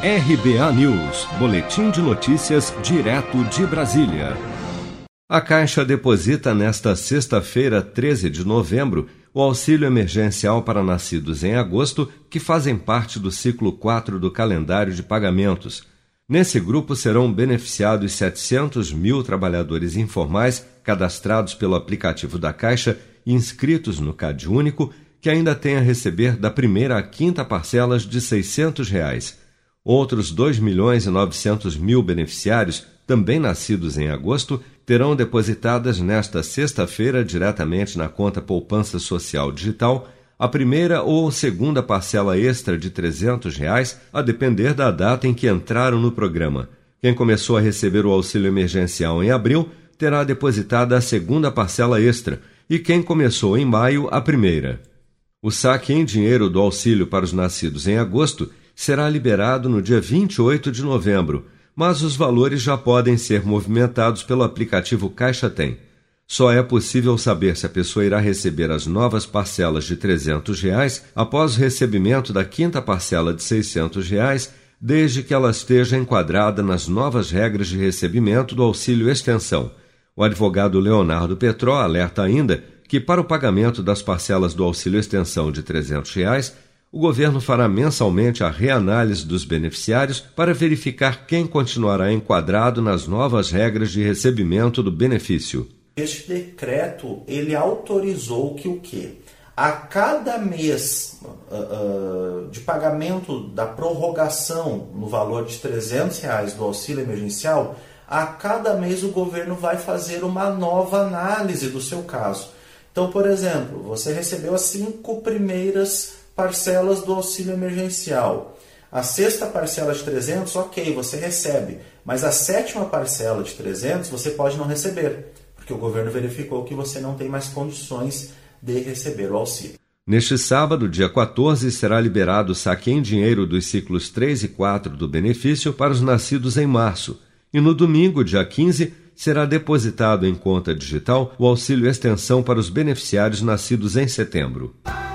RBA News, Boletim de Notícias, direto de Brasília. A Caixa deposita nesta sexta-feira, 13 de novembro, o auxílio emergencial para nascidos em agosto, que fazem parte do ciclo 4 do calendário de pagamentos. Nesse grupo serão beneficiados 700 mil trabalhadores informais cadastrados pelo aplicativo da Caixa e inscritos no CAD Único, que ainda têm a receber da primeira à quinta parcelas de 600 reais. Outros 2 milhões e 900 mil beneficiários, também nascidos em agosto, terão depositadas nesta sexta-feira diretamente na conta Poupança Social Digital a primeira ou segunda parcela extra de 300 reais, a depender da data em que entraram no programa. Quem começou a receber o auxílio emergencial em abril terá depositada a segunda parcela extra e quem começou em maio a primeira. O saque em dinheiro do auxílio para os nascidos em agosto será liberado no dia 28 de novembro, mas os valores já podem ser movimentados pelo aplicativo Caixa Tem. Só é possível saber se a pessoa irá receber as novas parcelas de 300 reais após o recebimento da quinta parcela de 600 reais, desde que ela esteja enquadrada nas novas regras de recebimento do auxílio extensão. O advogado Leonardo Petró alerta ainda que, para o pagamento das parcelas do auxílio extensão de 300 reais, o governo fará mensalmente a reanálise dos beneficiários para verificar quem continuará enquadrado nas novas regras de recebimento do benefício. Este decreto ele autorizou que o quê? A cada mês uh, uh, de pagamento da prorrogação no valor de 300 reais do auxílio emergencial, a cada mês o governo vai fazer uma nova análise do seu caso. Então, por exemplo, você recebeu as cinco primeiras parcelas do auxílio emergencial. A sexta parcela de 300, ok, você recebe, mas a sétima parcela de 300 você pode não receber, porque o governo verificou que você não tem mais condições de receber o auxílio. Neste sábado, dia 14, será liberado o saque em dinheiro dos ciclos 3 e 4 do benefício para os nascidos em março. E no domingo, dia 15, será depositado em conta digital o auxílio extensão para os beneficiários nascidos em setembro.